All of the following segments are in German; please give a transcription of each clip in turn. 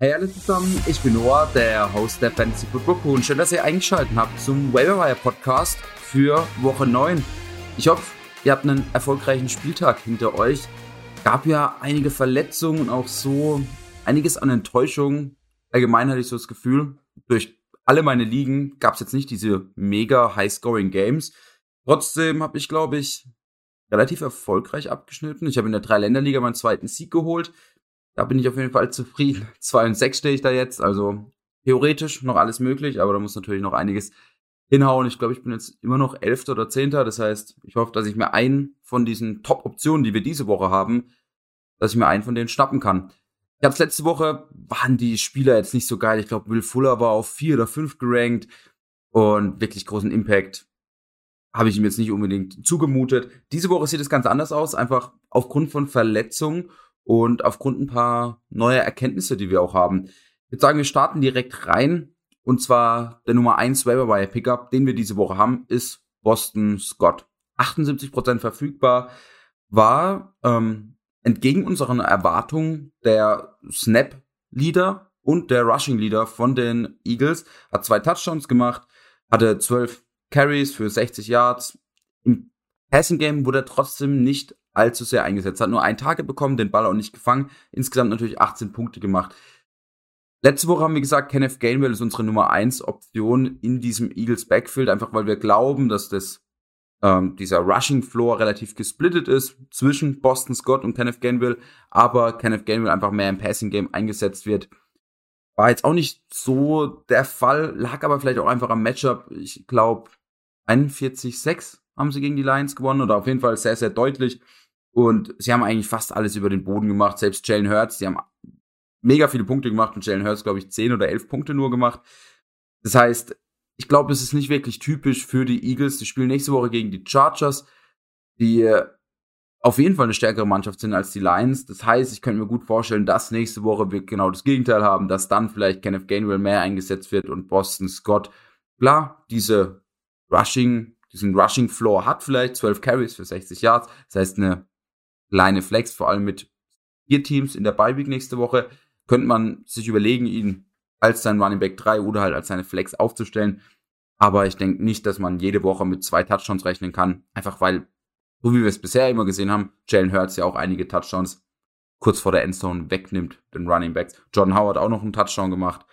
Hey alle zusammen, ich bin Noah, der Host der Fantasy Football Crew und schön, dass ihr eingeschaltet habt zum Waiver Podcast für Woche 9. Ich hoffe, ihr habt einen erfolgreichen Spieltag hinter euch. Gab ja einige Verletzungen und auch so einiges an Enttäuschung. Allgemein hatte ich so das Gefühl, durch alle meine Ligen gab es jetzt nicht diese mega High-Scoring Games. Trotzdem habe ich, glaube ich, relativ erfolgreich abgeschnitten. Ich habe in der Dreiländerliga meinen zweiten Sieg geholt. Da bin ich auf jeden Fall zufrieden. 2 und 6 stehe ich da jetzt, also theoretisch noch alles möglich, aber da muss natürlich noch einiges hinhauen. Ich glaube, ich bin jetzt immer noch Elfter oder Zehnter. Das heißt, ich hoffe, dass ich mir einen von diesen Top-Optionen, die wir diese Woche haben, dass ich mir einen von denen schnappen kann. Ich habe letzte Woche, waren die Spieler jetzt nicht so geil. Ich glaube, Will Fuller war auf vier oder fünf gerankt und wirklich großen Impact habe ich ihm jetzt nicht unbedingt zugemutet. Diese Woche sieht es ganz anders aus, einfach aufgrund von Verletzungen und aufgrund ein paar neuer Erkenntnisse, die wir auch haben. Ich würde sagen, wir starten direkt rein. Und zwar der Nummer 1 Waiver Wire Pickup, den wir diese Woche haben, ist Boston Scott. 78% verfügbar, war ähm, entgegen unseren Erwartungen der Snap-Leader und der Rushing-Leader von den Eagles. Hat zwei Touchdowns gemacht, hatte 12 Carries für 60 Yards. Im Passing Game wurde er trotzdem nicht allzu sehr eingesetzt. Hat nur ein Tage bekommen, den Ball auch nicht gefangen. Insgesamt natürlich 18 Punkte gemacht. Letzte Woche haben wir gesagt, Kenneth Gainwell ist unsere Nummer 1 Option in diesem Eagles Backfield, einfach weil wir glauben, dass das ähm, dieser Rushing Floor relativ gesplittet ist zwischen Boston Scott und Kenneth Gainwell, aber Kenneth Gainwell einfach mehr im Passing Game eingesetzt wird. War jetzt auch nicht so der Fall, lag aber vielleicht auch einfach am Matchup. Ich glaube 41-6 haben sie gegen die Lions gewonnen oder auf jeden Fall sehr, sehr deutlich. Und sie haben eigentlich fast alles über den Boden gemacht. Selbst Jalen Hurts, die haben mega viele Punkte gemacht und Jalen Hurts, glaube ich, 10 oder 11 Punkte nur gemacht. Das heißt, ich glaube, es ist nicht wirklich typisch für die Eagles. Die spielen nächste Woche gegen die Chargers, die äh, auf jeden Fall eine stärkere Mannschaft sind als die Lions. Das heißt, ich könnte mir gut vorstellen, dass nächste Woche wir genau das Gegenteil haben, dass dann vielleicht Kenneth Gainwell mehr eingesetzt wird und Boston Scott. Klar, diese Rushing, diesen Rushing Floor hat vielleicht 12 Carries für 60 Yards. Das heißt, eine kleine Flex, vor allem mit vier Teams in der Bye-Week nächste Woche, könnte man sich überlegen, ihn als sein Running Back 3 oder halt als seine Flex aufzustellen. Aber ich denke nicht, dass man jede Woche mit zwei Touchdowns rechnen kann. Einfach weil, so wie wir es bisher immer gesehen haben, Jalen Hurts ja auch einige Touchdowns kurz vor der Endzone wegnimmt, den Running Backs. John Howard auch noch einen Touchdown gemacht.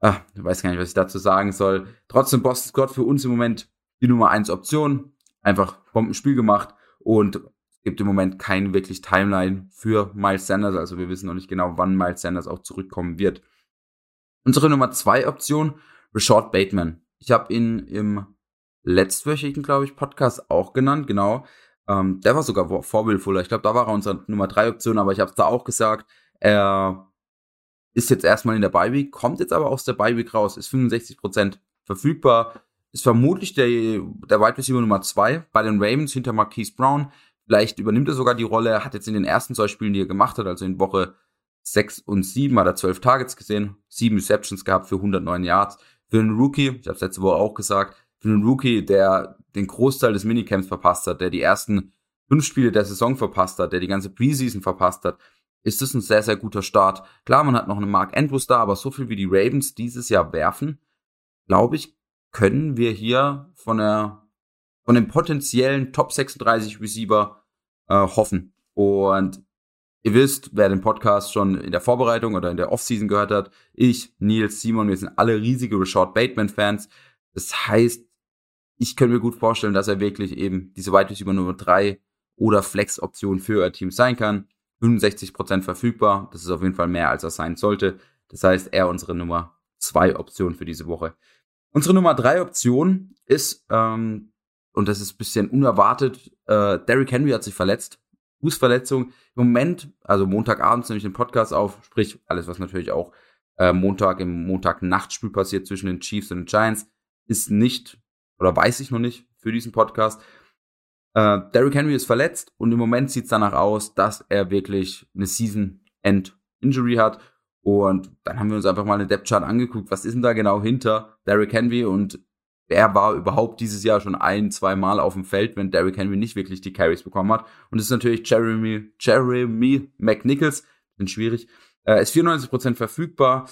Ah, weiß gar nicht, was ich dazu sagen soll. Trotzdem Boston Scott für uns im Moment die Nummer 1 Option. Einfach Bombenspiel gemacht und gibt im Moment keine wirklich Timeline für Miles Sanders, also wir wissen noch nicht genau, wann Miles Sanders auch zurückkommen wird. Unsere Nummer zwei Option, Rashad Bateman. Ich habe ihn im letztwöchigen, glaube ich, Podcast auch genannt, genau. Ähm, der war sogar vorbildvoller. Ich glaube, da war er unsere Nummer drei Option, aber ich habe da auch gesagt, er ist jetzt erstmal in der Bye kommt jetzt aber aus der Bye raus, ist 65% verfügbar, ist vermutlich der, der Wide Receiver Nummer zwei bei den Ravens hinter Marquise Brown. Vielleicht übernimmt er sogar die Rolle. Er hat jetzt in den ersten zwei Spielen, die er gemacht hat, also in Woche 6 und 7, hat er 12 Targets gesehen, 7 Receptions gehabt für 109 Yards. Für einen Rookie, ich habe es letzte Woche auch gesagt, für einen Rookie, der den Großteil des Minicamps verpasst hat, der die ersten fünf Spiele der Saison verpasst hat, der die ganze Preseason verpasst hat, ist das ein sehr, sehr guter Start. Klar, man hat noch einen Mark Andrews da, aber so viel wie die Ravens dieses Jahr werfen, glaube ich, können wir hier von der von dem potenziellen Top 36 Receiver äh, hoffen. Und ihr wisst, wer den Podcast schon in der Vorbereitung oder in der Offseason gehört hat, ich, Nils, Simon, wir sind alle riesige Rashad Bateman-Fans. Das heißt, ich könnte mir gut vorstellen, dass er wirklich eben diese Wide Receiver Nummer 3 oder Flex-Option für euer Team sein kann. 65% verfügbar, das ist auf jeden Fall mehr, als er sein sollte. Das heißt, er unsere Nummer 2 Option für diese Woche. Unsere Nummer 3 Option ist ähm, und das ist ein bisschen unerwartet. Äh, Derrick Henry hat sich verletzt. Fußverletzung. Im Moment, also Montagabends nehme ich den Podcast auf, sprich alles, was natürlich auch äh, Montag im Montag-Nachtspiel passiert zwischen den Chiefs und den Giants, ist nicht, oder weiß ich noch nicht für diesen Podcast. Äh, Derrick Henry ist verletzt und im Moment sieht es danach aus, dass er wirklich eine Season-End-Injury hat. Und dann haben wir uns einfach mal eine Depth-Chart angeguckt. Was ist denn da genau hinter Derrick Henry? Und wer war überhaupt dieses Jahr schon ein, zwei Mal auf dem Feld, wenn Derrick Henry nicht wirklich die Carries bekommen hat. Und das ist natürlich Jeremy, Jeremy McNichols, bin schwierig. Äh, ist 94% verfügbar.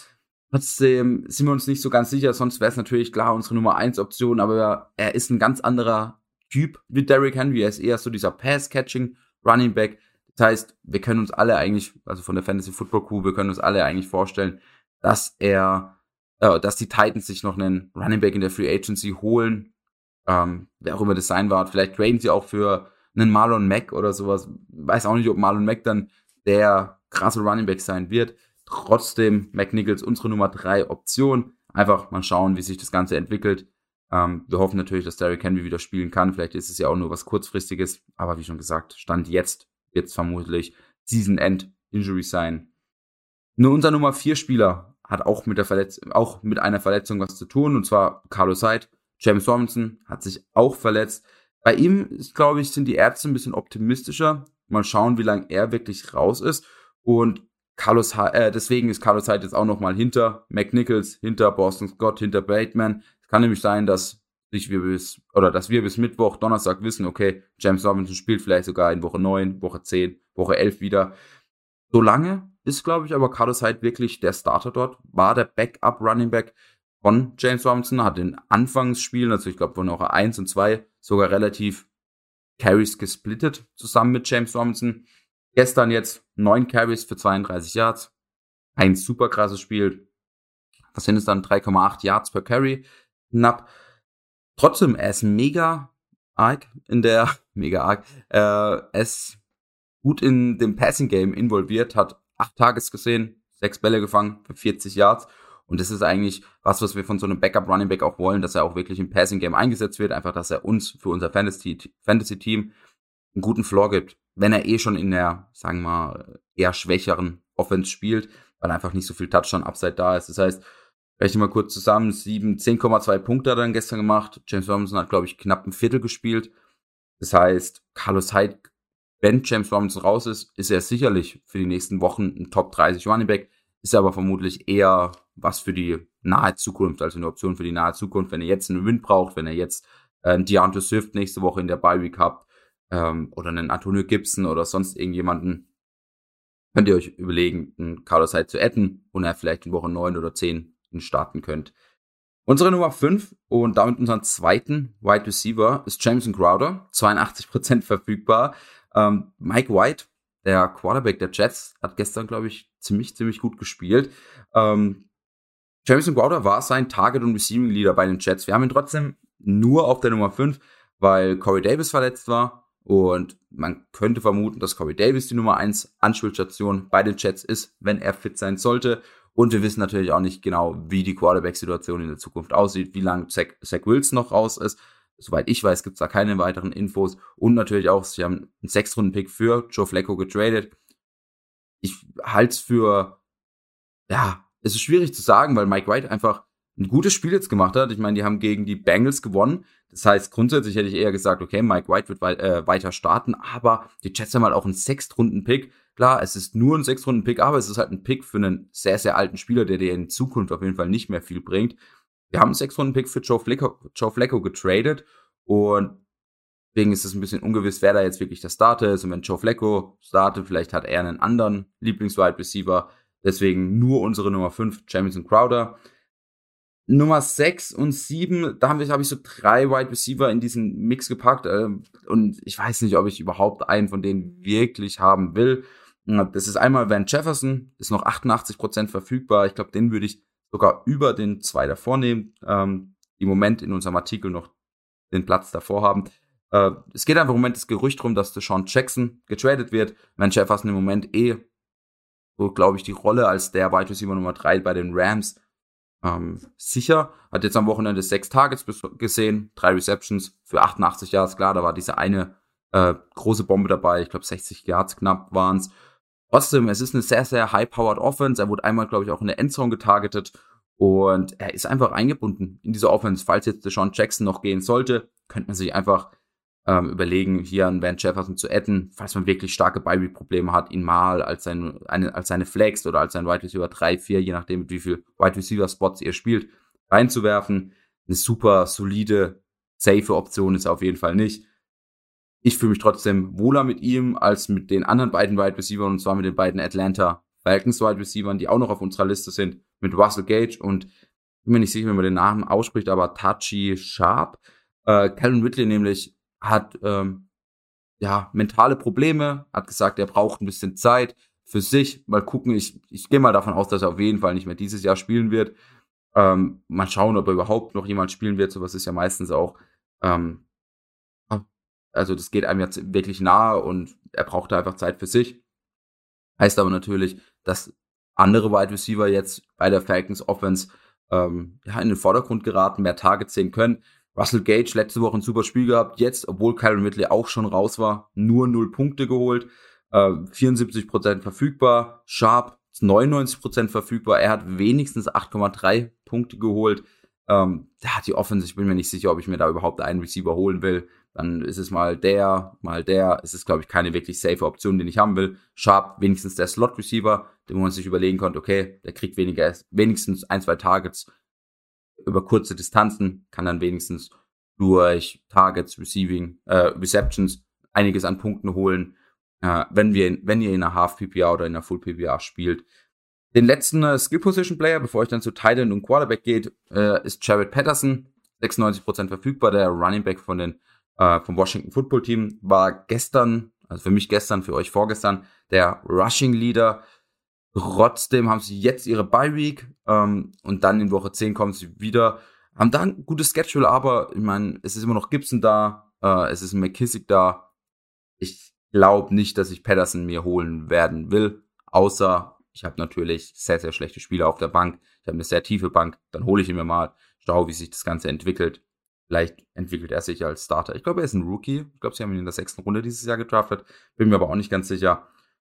Trotzdem sind wir uns nicht so ganz sicher, sonst wäre es natürlich klar unsere Nummer 1 Option, aber er ist ein ganz anderer Typ wie Derrick Henry. Er ist eher so dieser Pass-Catching Running Back. Das heißt, wir können uns alle eigentlich, also von der Fantasy Football Crew, wir können uns alle eigentlich vorstellen, dass er, äh, dass die Titans sich noch einen Running Back in der Free Agency holen. Ähm, wer auch immer das sein wird. Vielleicht traden sie auch für einen Marlon Mack oder sowas. Weiß auch nicht, ob Marlon Mack dann der krasse Running Back sein wird. Trotzdem McNichols unsere Nummer drei Option. Einfach mal schauen, wie sich das Ganze entwickelt. Ähm, wir hoffen natürlich, dass Derrick Henry wieder spielen kann. Vielleicht ist es ja auch nur was kurzfristiges. Aber wie schon gesagt, Stand jetzt wird es vermutlich Season End Injury sein. Nur unser Nummer vier Spieler hat auch mit der Verletz auch mit einer Verletzung was zu tun. Und zwar Carlos Hyde. James Robinson hat sich auch verletzt. Bei ihm ist, glaube ich, sind die Ärzte ein bisschen optimistischer. Mal schauen, wie lange er wirklich raus ist. Und Carlos, äh, deswegen ist Carlos Hyde jetzt auch noch mal hinter McNichols, hinter Boston Scott, hinter Bateman. Es kann nämlich sein, dass sich wir bis, oder dass wir bis Mittwoch, Donnerstag wissen, okay, James Robinson spielt vielleicht sogar in Woche 9, Woche 10, Woche 11 wieder. Solange ist, glaube ich, aber Carlos Hyde wirklich der Starter dort, war der Backup Running Back von James Robinson, hat in Anfangsspielen, also ich glaube von Woche 1 und 2, sogar relativ Carries gesplittet zusammen mit James Robinson. Gestern jetzt neun Carries für 32 Yards. Ein super krasses Spiel. Das sind es dann 3,8 Yards per Carry. Knapp. Trotzdem, er ist mega arg in der, mega arg, äh, er ist gut in dem Passing Game involviert, hat acht Tages gesehen, sechs Bälle gefangen für 40 Yards. Und das ist eigentlich was, was wir von so einem Backup Running Back auch wollen, dass er auch wirklich im Passing Game eingesetzt wird, einfach, dass er uns für unser Fantasy, Team einen guten Floor gibt wenn er eh schon in der, sagen wir mal, eher schwächeren Offense spielt, weil einfach nicht so viel Touchdown-Upside da ist. Das heißt, rechne mal kurz zusammen, 7, 10,2 Punkte hat er dann gestern gemacht. James Robinson hat, glaube ich, knapp ein Viertel gespielt. Das heißt, Carlos Hyde, wenn James Robinson raus ist, ist er sicherlich für die nächsten Wochen ein Top 30 Running Back, ist aber vermutlich eher was für die nahe Zukunft, also eine Option für die nahe Zukunft, wenn er jetzt einen Wind braucht, wenn er jetzt äh, Deontay Swift nächste Woche in der Bye Week habt, ähm, oder einen Antonio Gibson oder sonst irgendjemanden, könnt ihr euch überlegen, einen Carlos Hyde zu adden und er vielleicht in Woche 9 oder 10 starten könnt. Unsere Nummer 5 und damit unseren zweiten Wide Receiver ist Jameson Crowder, 82% verfügbar. Ähm, Mike White, der Quarterback der Jets, hat gestern, glaube ich, ziemlich, ziemlich gut gespielt. Ähm, Jameson Crowder war sein Target- und Receiving Leader bei den Jets. Wir haben ihn trotzdem nur auf der Nummer 5, weil Corey Davis verletzt war und man könnte vermuten, dass Corey Davis die Nummer 1 Anspielstation bei den Jets ist, wenn er fit sein sollte. Und wir wissen natürlich auch nicht genau, wie die Quarterback-Situation in der Zukunft aussieht, wie lange Zach, Zach Wilson noch raus ist. Soweit ich weiß, gibt es da keine weiteren Infos. Und natürlich auch, sie haben einen Sechstrunden-Pick für Joe Flacco getradet. Ich halte es für, ja, es ist schwierig zu sagen, weil Mike White einfach ein gutes Spiel jetzt gemacht hat. Ich meine, die haben gegen die Bengals gewonnen. Das heißt, grundsätzlich hätte ich eher gesagt, okay, Mike White wird wei äh, weiter starten, aber die Jets haben halt auch einen Sechstrunden-Pick. Klar, es ist nur ein Sechstrunden-Pick, aber es ist halt ein Pick für einen sehr, sehr alten Spieler, der dir in Zukunft auf jeden Fall nicht mehr viel bringt. Wir haben einen Sechstrunden-Pick für Joe Flacco, Joe Flacco getradet und deswegen ist es ein bisschen ungewiss, wer da jetzt wirklich der Starter ist. Und wenn Joe Flacco startet, vielleicht hat er einen anderen Lieblings-Wide Receiver. Deswegen nur unsere Nummer 5, Jamison Crowder. Nummer 6 und 7, da habe ich, hab ich so drei Wide Receiver in diesen Mix gepackt. Äh, und ich weiß nicht, ob ich überhaupt einen von denen wirklich haben will. Das ist einmal Van Jefferson, ist noch 88% verfügbar. Ich glaube, den würde ich sogar über den zwei davor nehmen, ähm, die im Moment in unserem Artikel noch den Platz davor haben. Äh, es geht einfach im Moment das Gerücht drum, dass Deshaun Jackson getradet wird. Van Jefferson im Moment eh, so glaube ich, die Rolle als der Wide Receiver Nummer 3 bei den Rams ähm, sicher. Hat jetzt am Wochenende sechs Targets gesehen, drei Receptions für 88 Yards. Klar, da war diese eine äh, große Bombe dabei. Ich glaube, 60 Yards knapp waren es. Trotzdem, es ist eine sehr, sehr high-powered Offense. Er wurde einmal, glaube ich, auch in der Endzone getargetet. Und er ist einfach eingebunden in diese Offense. Falls jetzt Deshaun Jackson noch gehen sollte, könnte man sich einfach ähm, überlegen, hier einen Van Jefferson zu adden, falls man wirklich starke Bye-Probleme hat, ihn mal als, sein, eine, als seine Flex oder als sein Wide Receiver 3, 4, je nachdem, mit wie viel Wide Receiver Spots ihr spielt, reinzuwerfen. Eine super solide, safe Option ist er auf jeden Fall nicht. Ich fühle mich trotzdem wohler mit ihm als mit den anderen beiden Wide Receiver und zwar mit den beiden Atlanta Falcons Wide Receivers, die auch noch auf unserer Liste sind, mit Russell Gage und bin mir nicht sicher, wie man den Namen ausspricht, aber Tachi Sharp. Äh, Calvin Ridley nämlich hat ähm, ja mentale Probleme, hat gesagt, er braucht ein bisschen Zeit für sich. Mal gucken, ich, ich gehe mal davon aus, dass er auf jeden Fall nicht mehr dieses Jahr spielen wird. Ähm, mal schauen, ob er überhaupt noch jemand spielen wird. Sowas ist ja meistens auch ähm, also das geht einem jetzt wirklich nahe und er brauchte einfach Zeit für sich. Heißt aber natürlich, dass andere Wide Receiver jetzt bei der Falcons Offense ähm, ja, in den Vordergrund geraten, mehr Targets sehen können. Russell Gage letzte Woche ein super Spiel gehabt, jetzt, obwohl Kyron Ridley auch schon raus war, nur null Punkte geholt, äh, 74% verfügbar, Sharp 99% verfügbar, er hat wenigstens 8,3 Punkte geholt. Ähm, da hat die Offense, ich bin mir nicht sicher, ob ich mir da überhaupt einen Receiver holen will. Dann ist es mal der, mal der. Es ist, glaube ich, keine wirklich safe Option, den ich haben will. Sharp, wenigstens der Slot-Receiver, den man sich überlegen konnte, okay, der kriegt weniger, wenigstens ein, zwei Targets über kurze Distanzen, kann dann wenigstens durch Targets, Receiving, äh, Receptions einiges an Punkten holen, äh, wenn wir, wenn ihr in einer Half PPA oder in einer Full PPA spielt. Den letzten äh, Skill Position Player, bevor ich dann zu Titan und Quarterback geht, äh, ist Jared Patterson, 96% verfügbar, der Running Back von den äh, vom Washington Football Team, war gestern, also für mich gestern, für euch vorgestern, der Rushing Leader. Trotzdem haben sie jetzt ihre Bye Week ähm, und dann in Woche 10 kommen sie wieder. Haben da ein gutes Schedule, aber ich meine, es ist immer noch Gibson da, äh, es ist McKissick da. Ich glaube nicht, dass ich Patterson mir holen werden will, außer ich habe natürlich sehr, sehr schlechte Spieler auf der Bank. Ich habe eine sehr tiefe Bank. Dann hole ich ihn mir mal, schaue, wie sich das Ganze entwickelt. Vielleicht entwickelt er sich als Starter. Ich glaube, er ist ein Rookie. Ich glaube, sie haben ihn in der sechsten Runde dieses Jahr gedraftet. Bin mir aber auch nicht ganz sicher.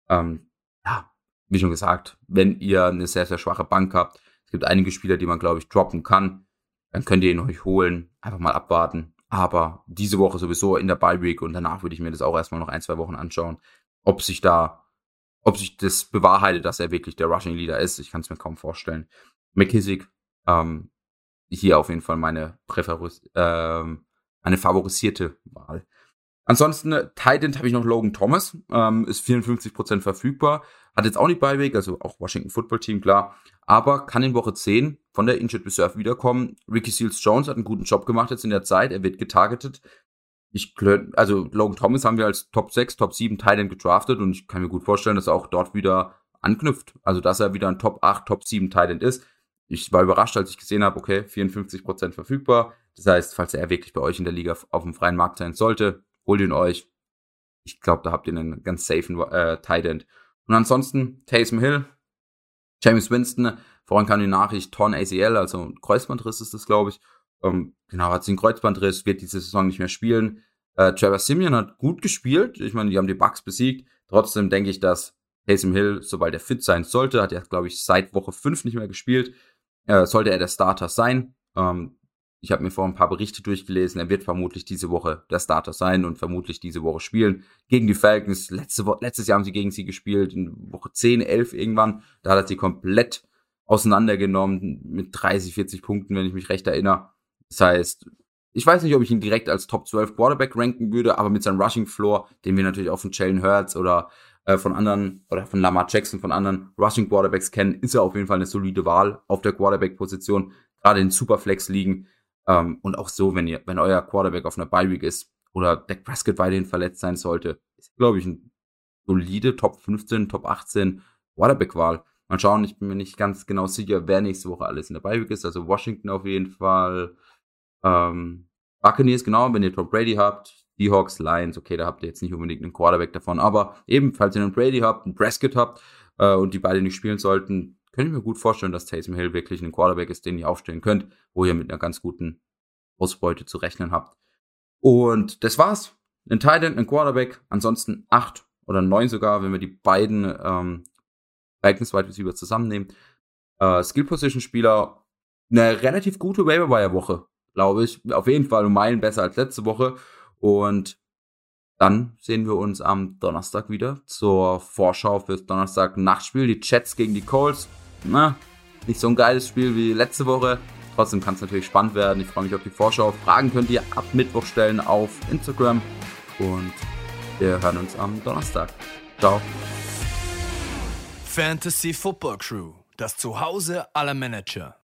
Ähm, ja, wie schon gesagt, wenn ihr eine sehr, sehr schwache Bank habt, es gibt einige Spieler, die man, glaube ich, droppen kann, dann könnt ihr ihn euch holen. Einfach mal abwarten. Aber diese Woche sowieso in der Bye Week und danach würde ich mir das auch erstmal noch ein, zwei Wochen anschauen, ob sich da ob sich das bewahrheitet, dass er wirklich der Rushing Leader ist. Ich kann es mir kaum vorstellen. McKissick, ähm, hier auf jeden Fall meine Präferis, ähm, eine favorisierte Wahl. Ansonsten, äh, Titan habe ich noch Logan Thomas, ähm, ist 54% verfügbar, hat jetzt auch nicht Beiweg, also auch Washington Football Team, klar, aber kann in Woche 10 von der Injured Reserve wiederkommen. Ricky Seals Jones hat einen guten Job gemacht jetzt in der Zeit, er wird getargetet, ich also Logan Thomas haben wir als Top 6, Top 7 Titan gedraftet und ich kann mir gut vorstellen, dass er auch dort wieder anknüpft. Also dass er wieder ein Top 8, Top 7 Titan ist. Ich war überrascht, als ich gesehen habe, okay, 54% verfügbar. Das heißt, falls er wirklich bei euch in der Liga auf dem freien Markt sein sollte, holt ihn euch. Ich glaube, da habt ihr einen ganz safen äh, Titan. Und ansonsten Taysom Hill, James Winston, vorhin kam die Nachricht Torn ACL, also Kreuzbandriss ist das, glaube ich. Ähm, genau, hat sie einen Kreuzbandriss, wird diese Saison nicht mehr spielen. Äh, Trevor Simeon hat gut gespielt. Ich meine, die haben die Bucks besiegt. Trotzdem denke ich, dass Taysom Hill, sobald er fit sein sollte, hat er, glaube ich, seit Woche 5 nicht mehr gespielt, äh, sollte er der Starter sein. Ähm, ich habe mir vor ein paar Berichte durchgelesen. Er wird vermutlich diese Woche der Starter sein und vermutlich diese Woche spielen. Gegen die Falcons. Letzte Wo letztes Jahr haben sie gegen sie gespielt, in Woche 10, 11 irgendwann. Da hat er sie komplett auseinandergenommen mit 30, 40 Punkten, wenn ich mich recht erinnere. Das heißt, ich weiß nicht, ob ich ihn direkt als Top 12 Quarterback ranken würde, aber mit seinem Rushing Floor, den wir natürlich auch von Jalen Hurts oder äh, von anderen oder von Lamar Jackson, von anderen Rushing Quarterbacks kennen, ist er auf jeden Fall eine solide Wahl auf der Quarterback-Position, gerade in Superflex ligen. Ähm, und auch so, wenn ihr, wenn euer Quarterback auf einer Bye Week ist oder Dak Prescott weiterhin verletzt sein sollte, ist, glaube ich, ein solide Top 15, Top 18 Quarterback-Wahl. Mal schauen, ich bin mir nicht ganz genau sicher, wer nächste Woche alles in der Bye Week ist. Also Washington auf jeden Fall, ähm, Buccaneers, genau, wenn ihr Tom Brady habt, Seahawks, Lions, okay, da habt ihr jetzt nicht unbedingt einen Quarterback davon, aber eben, falls ihr einen Brady habt, einen Prescott habt äh, und die beide nicht spielen sollten, könnte ich mir gut vorstellen, dass Taysom Hill wirklich ein Quarterback ist, den ihr aufstellen könnt, wo ihr mit einer ganz guten Ausbeute zu rechnen habt. Und das war's. Ein Titan, ein Quarterback, ansonsten acht oder neun sogar, wenn wir die beiden ähm, Vikings Wide Receiver zusammennehmen. Äh, Skill Position Spieler, eine relativ gute Waiver Wire Woche glaube ich. Auf jeden Fall um Meilen besser als letzte Woche. Und dann sehen wir uns am Donnerstag wieder zur Vorschau fürs Donnerstag Nachtspiel. Die Chats gegen die Colts. Na, nicht so ein geiles Spiel wie letzte Woche. Trotzdem kann es natürlich spannend werden. Ich freue mich auf die Vorschau. Fragen könnt ihr ab Mittwoch stellen auf Instagram. Und wir hören uns am Donnerstag. Ciao. Fantasy Football Crew, das Zuhause aller Manager.